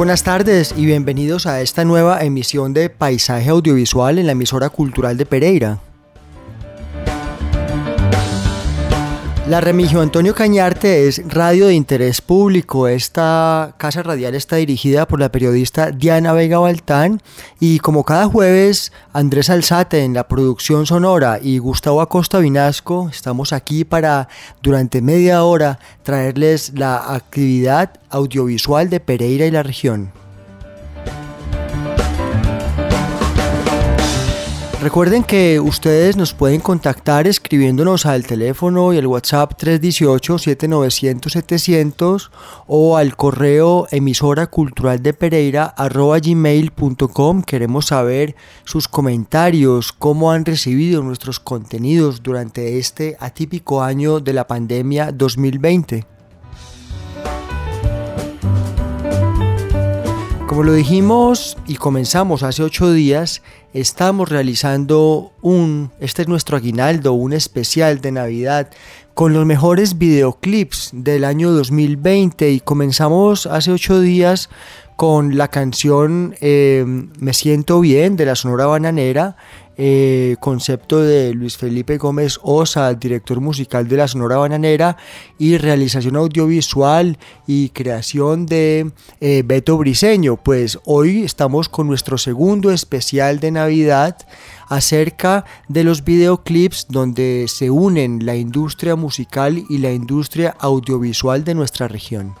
Buenas tardes y bienvenidos a esta nueva emisión de Paisaje Audiovisual en la emisora cultural de Pereira. La Remigio Antonio Cañarte es radio de interés público. Esta casa radial está dirigida por la periodista Diana Vega Baltán y como cada jueves Andrés Alzate en la producción sonora y Gustavo Acosta Vinasco estamos aquí para durante media hora traerles la actividad audiovisual de Pereira y la región. Recuerden que ustedes nos pueden contactar escribiéndonos al teléfono y el WhatsApp 318-7900-700 o al correo emisora cultural de Pereira gmail.com. Queremos saber sus comentarios, cómo han recibido nuestros contenidos durante este atípico año de la pandemia 2020. Como lo dijimos y comenzamos hace ocho días, estamos realizando un, este es nuestro aguinaldo, un especial de Navidad con los mejores videoclips del año 2020 y comenzamos hace ocho días con la canción eh, Me siento bien de la Sonora Bananera eh, concepto de Luis Felipe Gómez Osa, director musical de la Sonora Bananera, y realización audiovisual y creación de eh, Beto Briseño. Pues hoy estamos con nuestro segundo especial de Navidad acerca de los videoclips donde se unen la industria musical y la industria audiovisual de nuestra región.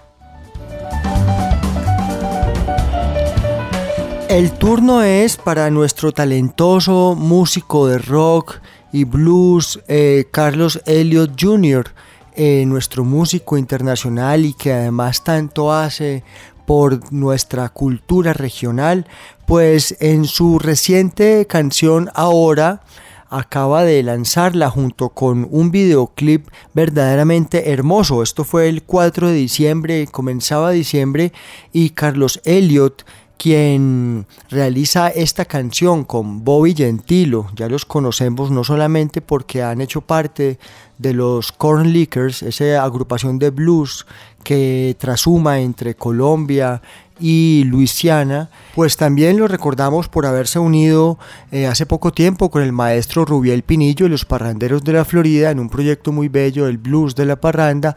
El turno es para nuestro talentoso músico de rock y blues, eh, Carlos Elliott Jr., eh, nuestro músico internacional y que además tanto hace por nuestra cultura regional, pues en su reciente canción Ahora, acaba de lanzarla junto con un videoclip verdaderamente hermoso. Esto fue el 4 de diciembre, comenzaba diciembre y Carlos Elliott quien realiza esta canción con Bobby Gentilo. Ya los conocemos no solamente porque han hecho parte de los Corn Lickers, esa agrupación de blues que trasuma entre Colombia y Luisiana, pues también lo recordamos por haberse unido eh, hace poco tiempo con el maestro Rubiel Pinillo y los Parranderos de la Florida en un proyecto muy bello, el Blues de la Parranda.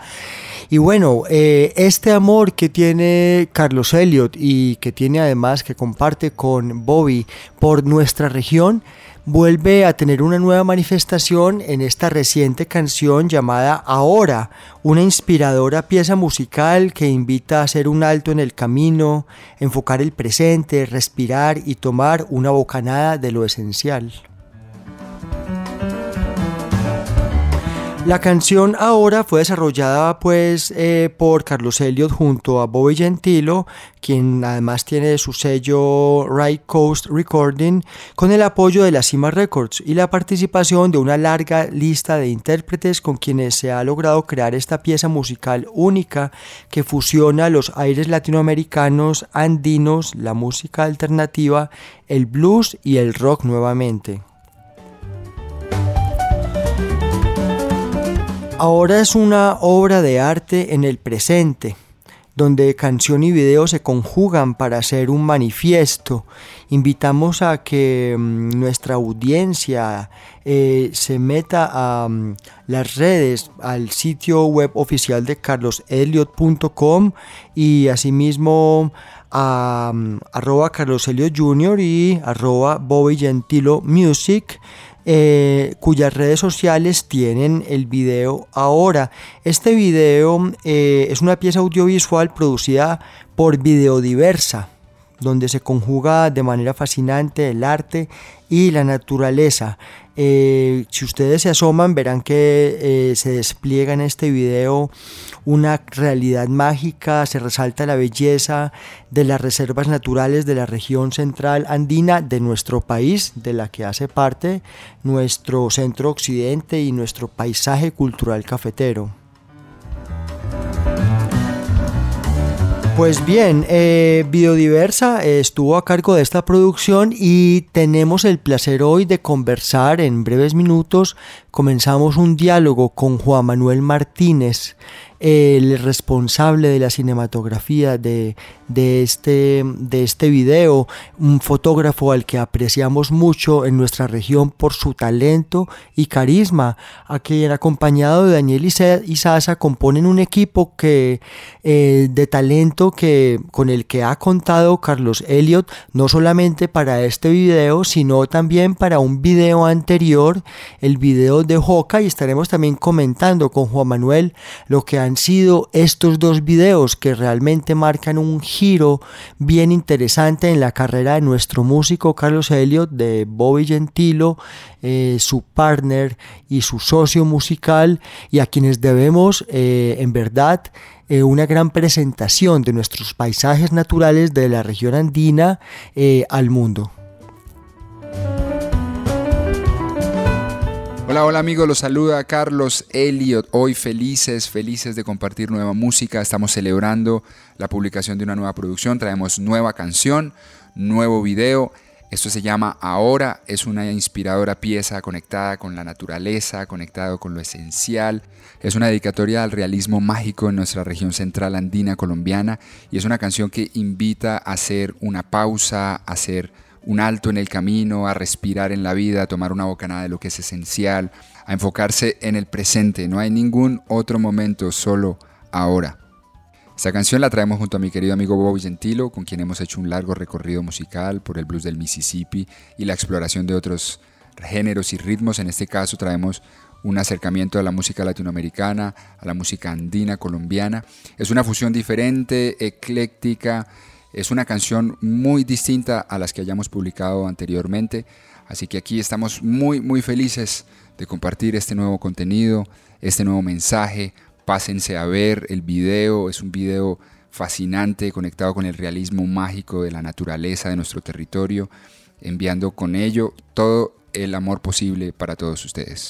Y bueno, eh, este amor que tiene Carlos Elliot y que tiene además que comparte con Bobby por nuestra región, vuelve a tener una nueva manifestación en esta reciente canción llamada Ahora, una inspiradora pieza musical que invita a hacer un alto en el camino, enfocar el presente, respirar y tomar una bocanada de lo esencial. La canción ahora fue desarrollada pues eh, por Carlos Elliott junto a Bobby Gentilo, quien además tiene su sello Right Coast Recording, con el apoyo de la Cima Records y la participación de una larga lista de intérpretes con quienes se ha logrado crear esta pieza musical única que fusiona los aires latinoamericanos, andinos, la música alternativa, el blues y el rock nuevamente. Ahora es una obra de arte en el presente, donde canción y video se conjugan para hacer un manifiesto. Invitamos a que mm, nuestra audiencia eh, se meta a mm, las redes, al sitio web oficial de carloselliot.com y asimismo a Jr. y arroba Bobby Gentilo Music eh, cuyas redes sociales tienen el video ahora. Este video eh, es una pieza audiovisual producida por Videodiversa, donde se conjuga de manera fascinante el arte y la naturaleza. Eh, si ustedes se asoman verán que eh, se despliega en este video una realidad mágica, se resalta la belleza de las reservas naturales de la región central andina de nuestro país, de la que hace parte nuestro centro occidente y nuestro paisaje cultural cafetero. Pues bien, eh, Biodiversa estuvo a cargo de esta producción y tenemos el placer hoy de conversar en breves minutos. Comenzamos un diálogo con Juan Manuel Martínez, el responsable de la cinematografía de, este, de este video, un fotógrafo al que apreciamos mucho en nuestra región por su talento y carisma, a quien acompañado de Daniel Isaza componen un equipo que, eh, de talento que, con el que ha contado Carlos Elliot, no solamente para este video, sino también para un video anterior, el video de Joca, y estaremos también comentando con Juan Manuel lo que han sido estos dos videos que realmente marcan un giro bien interesante en la carrera de nuestro músico Carlos Elliot, de Bobby Gentilo, eh, su partner y su socio musical, y a quienes debemos eh, en verdad eh, una gran presentación de nuestros paisajes naturales de la región andina al mundo. Hola, hola amigos, los saluda Carlos Elliot. Hoy felices, felices de compartir nueva música. Estamos celebrando la publicación de una nueva producción. Traemos nueva canción, nuevo video. Esto se llama Ahora. Es una inspiradora pieza conectada con la naturaleza, conectado con lo esencial. Es una dedicatoria al realismo mágico en nuestra región central andina colombiana y es una canción que invita a hacer una pausa, a hacer un alto en el camino, a respirar en la vida, a tomar una bocanada de lo que es esencial, a enfocarse en el presente. No hay ningún otro momento, solo ahora. Esta canción la traemos junto a mi querido amigo Bobby Gentilo, con quien hemos hecho un largo recorrido musical por el blues del Mississippi y la exploración de otros géneros y ritmos. En este caso traemos un acercamiento a la música latinoamericana, a la música andina colombiana. Es una fusión diferente, ecléctica, es una canción muy distinta a las que hayamos publicado anteriormente, así que aquí estamos muy muy felices de compartir este nuevo contenido, este nuevo mensaje. Pásense a ver el video, es un video fascinante conectado con el realismo mágico de la naturaleza de nuestro territorio, enviando con ello todo el amor posible para todos ustedes.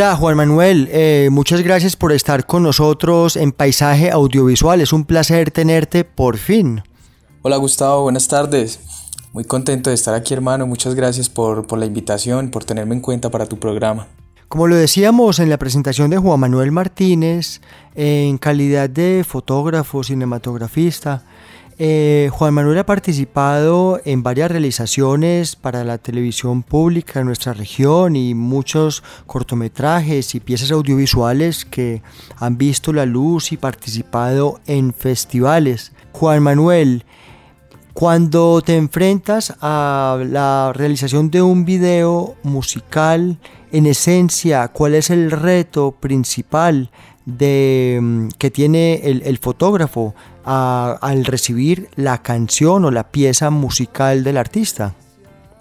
Hola Juan Manuel, eh, muchas gracias por estar con nosotros en Paisaje Audiovisual. Es un placer tenerte por fin. Hola Gustavo, buenas tardes. Muy contento de estar aquí hermano, muchas gracias por, por la invitación, por tenerme en cuenta para tu programa. Como lo decíamos en la presentación de Juan Manuel Martínez, en calidad de fotógrafo, cinematografista, eh, Juan Manuel ha participado en varias realizaciones para la televisión pública en nuestra región y muchos cortometrajes y piezas audiovisuales que han visto la luz y participado en festivales. Juan Manuel, cuando te enfrentas a la realización de un video musical, en esencia, ¿cuál es el reto principal de, mm, que tiene el, fotógrafo al recibir la canción o la pieza musical del artista?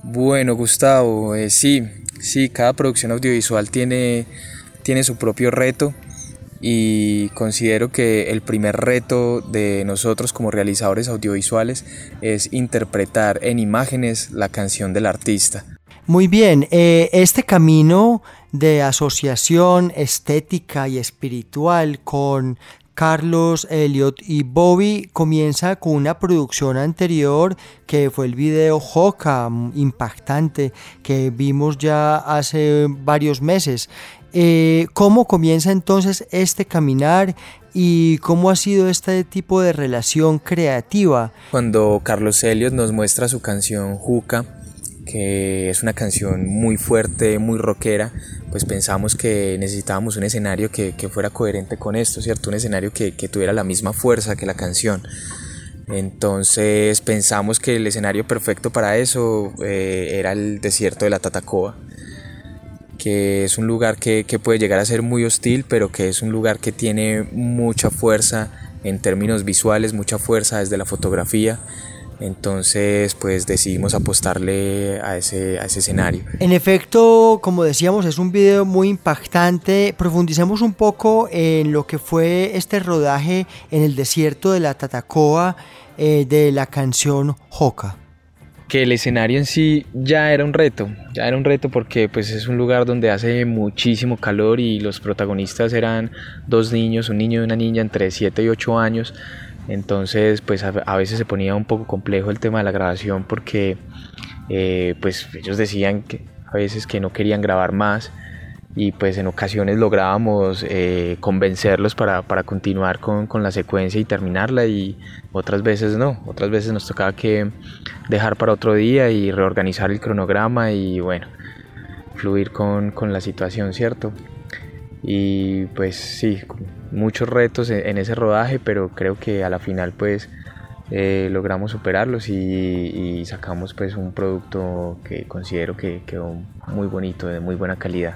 Bueno, Gustavo, eh, sí, sí, cada producción audiovisual tiene, tiene su propio reto y considero que el primer reto de nosotros como realizadores audiovisuales es interpretar en imágenes la canción del artista. Muy bien, eh, este camino de asociación estética y espiritual con Carlos, Elliot y Bobby comienza con una producción anterior que fue el video Joca, impactante, que vimos ya hace varios meses. Eh, ¿Cómo comienza entonces este caminar y cómo ha sido este tipo de relación creativa? Cuando Carlos Elliot nos muestra su canción Juca, que es una canción muy fuerte, muy rockera, pues pensamos que necesitábamos un escenario que, fuera coherente con esto, ¿cierto? Un escenario que, tuviera la misma fuerza que la canción. Entonces pensamos que el escenario perfecto para eso eh, era el desierto de la Tatacoa, que es un lugar que, que puede llegar a ser muy hostil, pero que es un lugar que tiene mucha fuerza en términos visuales, mucha fuerza desde la fotografía entonces, pues decidimos apostarle a ese, a ese escenario. En efecto, como decíamos, es un video muy impactante. Profundicemos un poco en lo que fue este rodaje en el desierto de la Tatacoa eh, de la canción Joca que el escenario en sí ya era un reto, ya era un reto porque pues es un lugar donde hace muchísimo calor y los protagonistas eran dos niños, un niño y una niña entre 7 y 8 años, entonces, pues a, veces se ponía un poco complejo el tema de la grabación porque eh, pues ellos decían que a veces que no querían grabar más y pues en ocasiones lográbamos eh, convencerlos para, continuar con, con, la secuencia y terminarla y otras veces no, otras veces nos tocaba que dejar para otro día y reorganizar el cronograma y bueno, fluir con, con la situación, ¿cierto? Y pues sí, muchos retos en, ese rodaje, pero creo que a la final pues eh, logramos superarlos y, sacamos pues un producto que considero que quedó muy bonito, de muy buena calidad.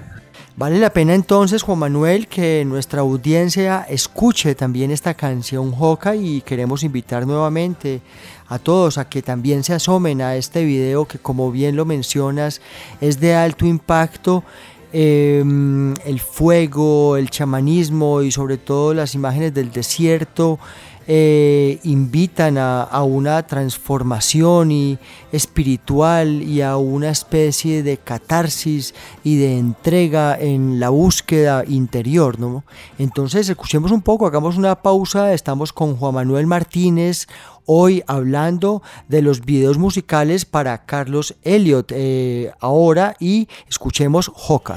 Vale la pena entonces, Juan Manuel, que nuestra audiencia escuche también esta canción Joca y queremos invitar nuevamente a todos a que también se asomen a este video que como bien lo mencionas es de alto impacto Em, el fuego, el chamanismo y sobre todo las imágenes del desierto eh, invitan a, una transformación y espiritual y a una especie de catarsis y de entrega en la búsqueda interior. ¿no? Entonces escuchemos un poco, hagamos una pausa, estamos con Juan Manuel Martínez, hoy hablando de los videos musicales para Carlos Elliot eh, ahora y escuchemos Joca.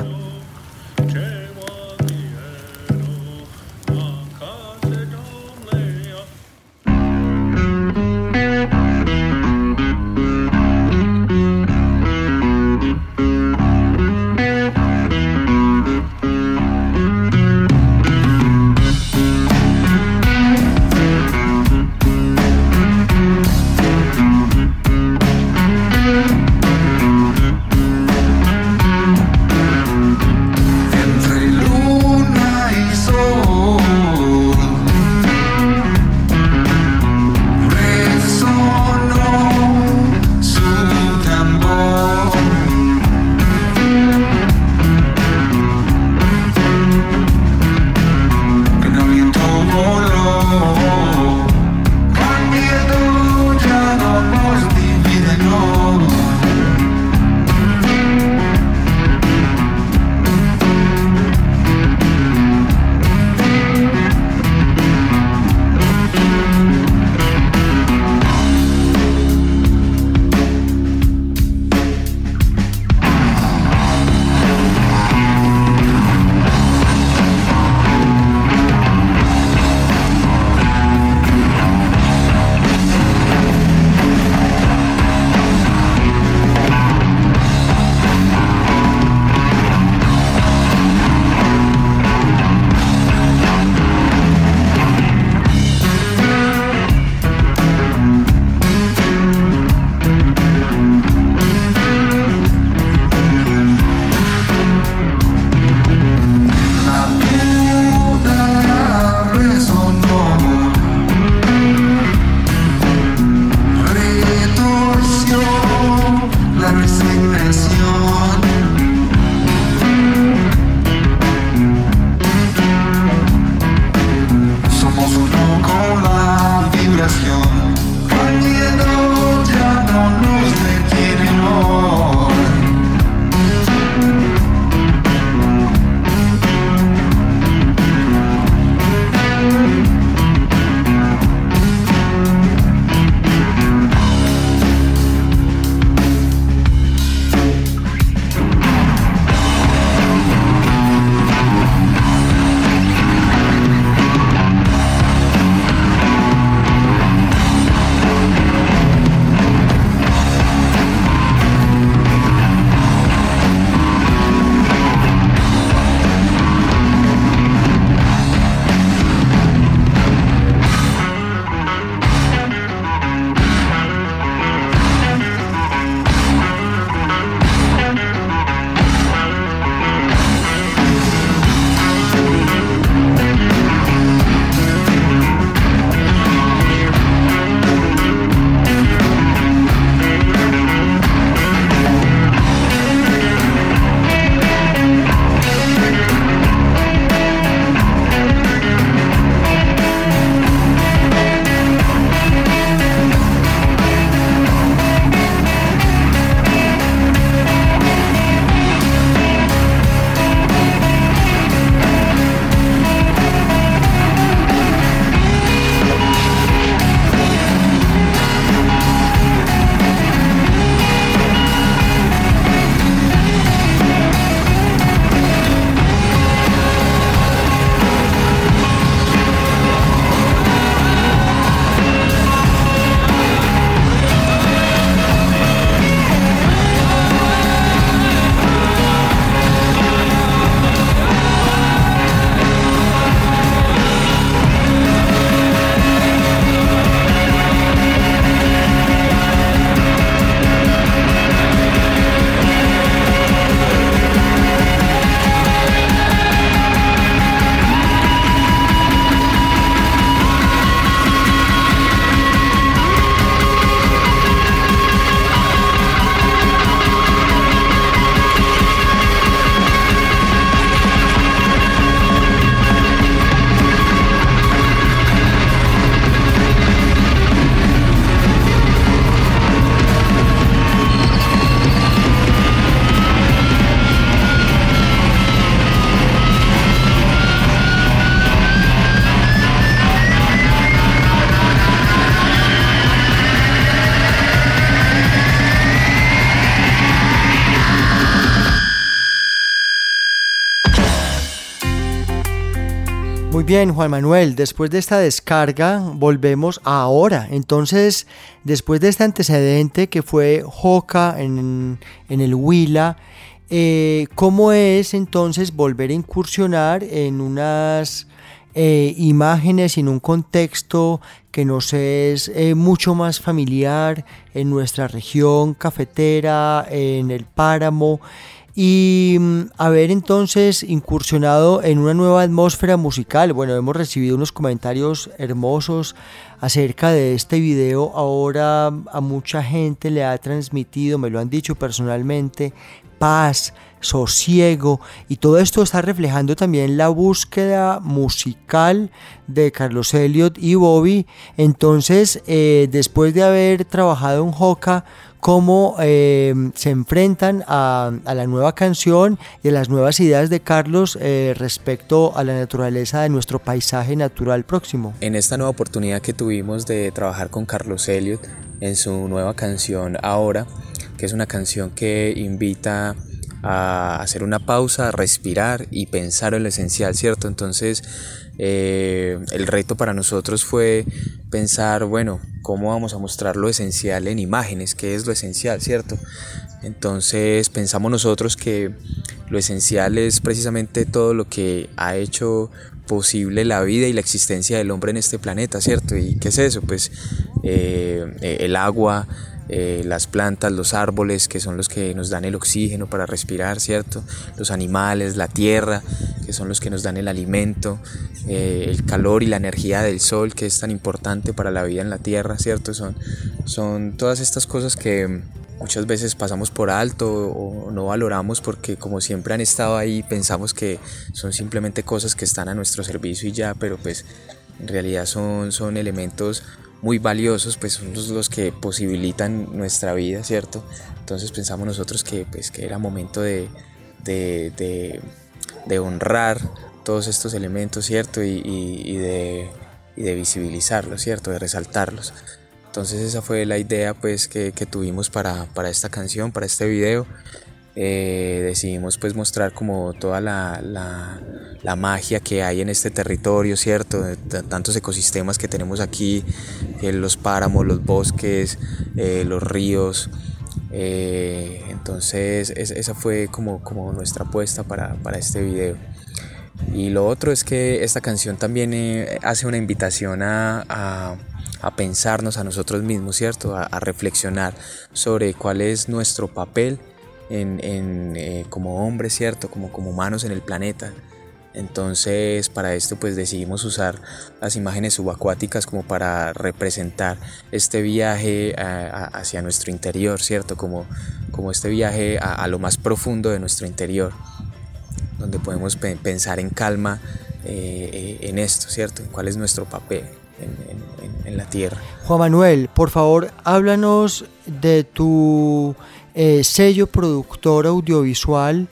Bien, Juan Manuel, después de esta descarga volvemos a ahora. Entonces, después de este antecedente que fue Joca en, el Huila, eh, ¿cómo es entonces volver a incursionar en unas eh, imágenes y en un contexto que nos es eh, mucho más familiar en nuestra región cafetera, en el páramo? Y mm, haber entonces incursionado en una nueva atmósfera musical. Bueno, hemos recibido unos comentarios hermosos acerca de este video. Ahora a mucha gente le ha transmitido, me lo han dicho personalmente, paz, sosiego y todo esto está reflejando también la búsqueda musical de Carlos Elliot y Bobby. Entonces, eh, después de haber trabajado en Joca, cómo eh, se enfrentan a, la nueva canción y a las nuevas ideas de Carlos eh, respecto a la naturaleza de nuestro paisaje natural próximo. En esta nueva oportunidad que tuvimos de trabajar con Carlos Elliot en su nueva canción Ahora, que es una canción que invita hacer una pausa, a respirar y pensar en lo esencial, ¿cierto? Entonces, eh, el reto para nosotros fue pensar, bueno, cómo vamos a mostrar lo esencial en imágenes, qué es lo esencial, ¿cierto? Entonces pensamos nosotros que lo esencial es precisamente todo lo que ha hecho posible la vida y la existencia del hombre en este planeta, ¿cierto? ¿Y qué es eso? Pues eh, el agua, eh, las plantas, los árboles, que son los que nos dan el oxígeno para respirar, ¿cierto? Los animales, la tierra, que son los que nos dan el alimento, eh, el calor y la energía del sol, que es tan importante para la vida en la tierra, ¿cierto? Son, son todas estas cosas que muchas veces pasamos por alto o no valoramos porque como siempre han estado ahí pensamos que son simplemente cosas que están a nuestro servicio y ya, pero pues en realidad son, son elementos muy valiosos, pues son los, que posibilitan nuestra vida, ¿cierto? Entonces pensamos nosotros que, pues, que era momento de, de, de, honrar todos estos elementos, ¿cierto? Y, y, de, de, visibilizarlos, ¿cierto? De resaltarlos. Entonces esa fue la idea pues que, que tuvimos para, para, esta canción, para este video. Eh, decidimos pues mostrar como toda la, la, magia que hay en este territorio, ¿cierto? Tantos ecosistemas que tenemos aquí, eh, los páramos, los bosques, eh, los ríos. entonces esa fue como, como nuestra apuesta para, para, este video. Y lo otro es que esta canción también hace una invitación a, a a pensarnos a nosotros mismos, ¿cierto? A, reflexionar sobre cuál es nuestro papel en, eh, como hombres, ¿cierto? Como, como humanos en el planeta. Entonces, para esto pues decidimos usar las imágenes subacuáticas como para representar este viaje hacia nuestro interior, ¿cierto? Como, como este viaje a, lo más profundo de nuestro interior, donde podemos pensar en calma eh, eh, en esto, ¿cierto? En cuál es nuestro papel en, en la Tierra. Juan Manuel, por favor, háblanos de tu eh, sello productor audiovisual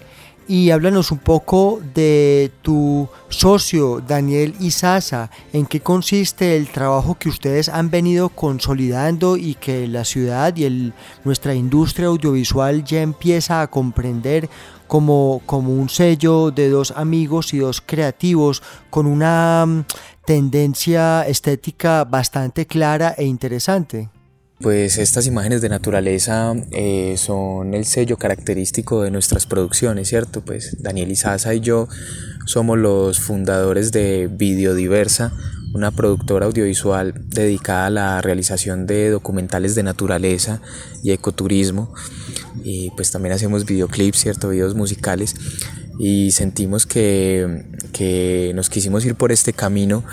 y háblanos un poco de tu socio Daniel Isaza, en qué consiste el trabajo que ustedes han venido consolidando y que la ciudad y nuestra industria audiovisual ya empieza a comprender como, como un sello de dos amigos y dos creativos con una mm, tendencia estética bastante clara e interesante. Pues estas imágenes de naturaleza eh, son el sello característico de nuestras producciones, ¿cierto? Pues Daniel Izaza y yo somos los fundadores de Videodiversa, una productora audiovisual dedicada a la realización de documentales de naturaleza y ecoturismo. Y pues también hacemos videoclips, ¿cierto? Videos musicales. Y sentimos que, que nos quisimos ir por este camino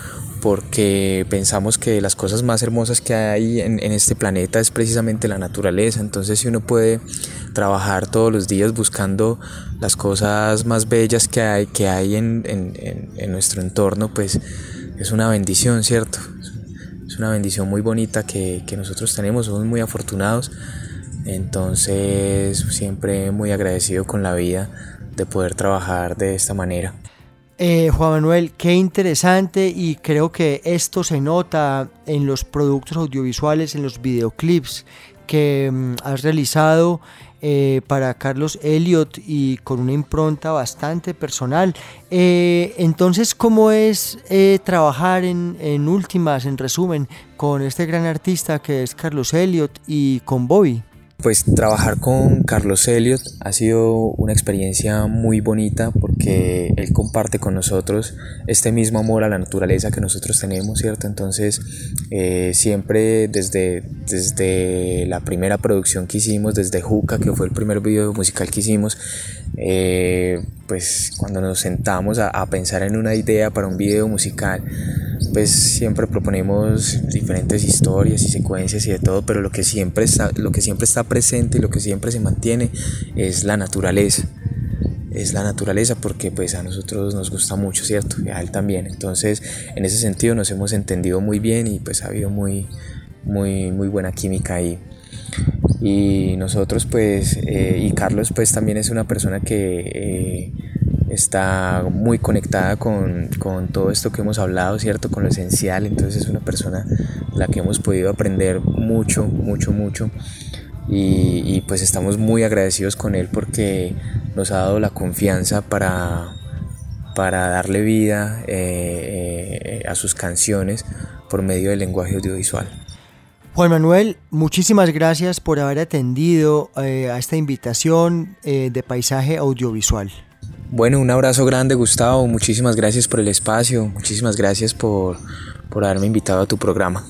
porque pensamos que las cosas más hermosas que hay en, este planeta es precisamente la naturaleza. Entonces si uno puede trabajar todos los días buscando las cosas más bellas que hay, que hay en, nuestro entorno, pues es una bendición, ¿cierto? Es una bendición muy bonita que, que nosotros tenemos, somos muy afortunados. Entonces siempre muy agradecido con la vida de poder trabajar de esta manera. Eh, Juan Manuel, qué interesante y creo que esto se nota en los productos audiovisuales, en los videoclips que mm, has realizado eh, para Carlos Elliot y con una impronta bastante personal. Eh, entonces, ¿cómo es trabajar en, en últimas, en resumen, con este gran artista que es Carlos Elliot y con Bobby? Pues trabajar con Carlos Elliot ha sido una experiencia muy bonita porque él comparte con nosotros este mismo amor a la naturaleza que nosotros tenemos, ¿cierto? Entonces, eh, siempre desde, desde la primera producción que hicimos, desde Juca, que fue el primer video musical que hicimos, eh, pues cuando nos sentamos a, pensar en una idea para un video musical, pues siempre proponemos diferentes historias y secuencias y de todo, pero lo que siempre está, lo que siempre está presente y lo que siempre se mantiene es la naturaleza. Es la naturaleza porque pues a nosotros nos gusta mucho, ¿cierto? Y a él también. Entonces, en ese sentido nos hemos entendido muy bien y pues ha habido muy, muy, muy buena química ahí. Y nosotros pues, eh, y Carlos pues también es una persona que... Eh, está muy conectada con, con, todo esto que hemos hablado, ¿cierto? Con lo esencial, entonces es una persona la que hemos podido aprender mucho, mucho, mucho. Y, pues estamos muy agradecidos con él porque nos ha dado la confianza para, para darle vida eh, a sus canciones por medio del lenguaje audiovisual. Juan Manuel, muchísimas gracias por haber atendido eh, a esta invitación eh, de paisaje audiovisual. Bueno, un abrazo grande Gustavo, muchísimas gracias por el espacio, muchísimas gracias por, por haberme invitado a tu programa.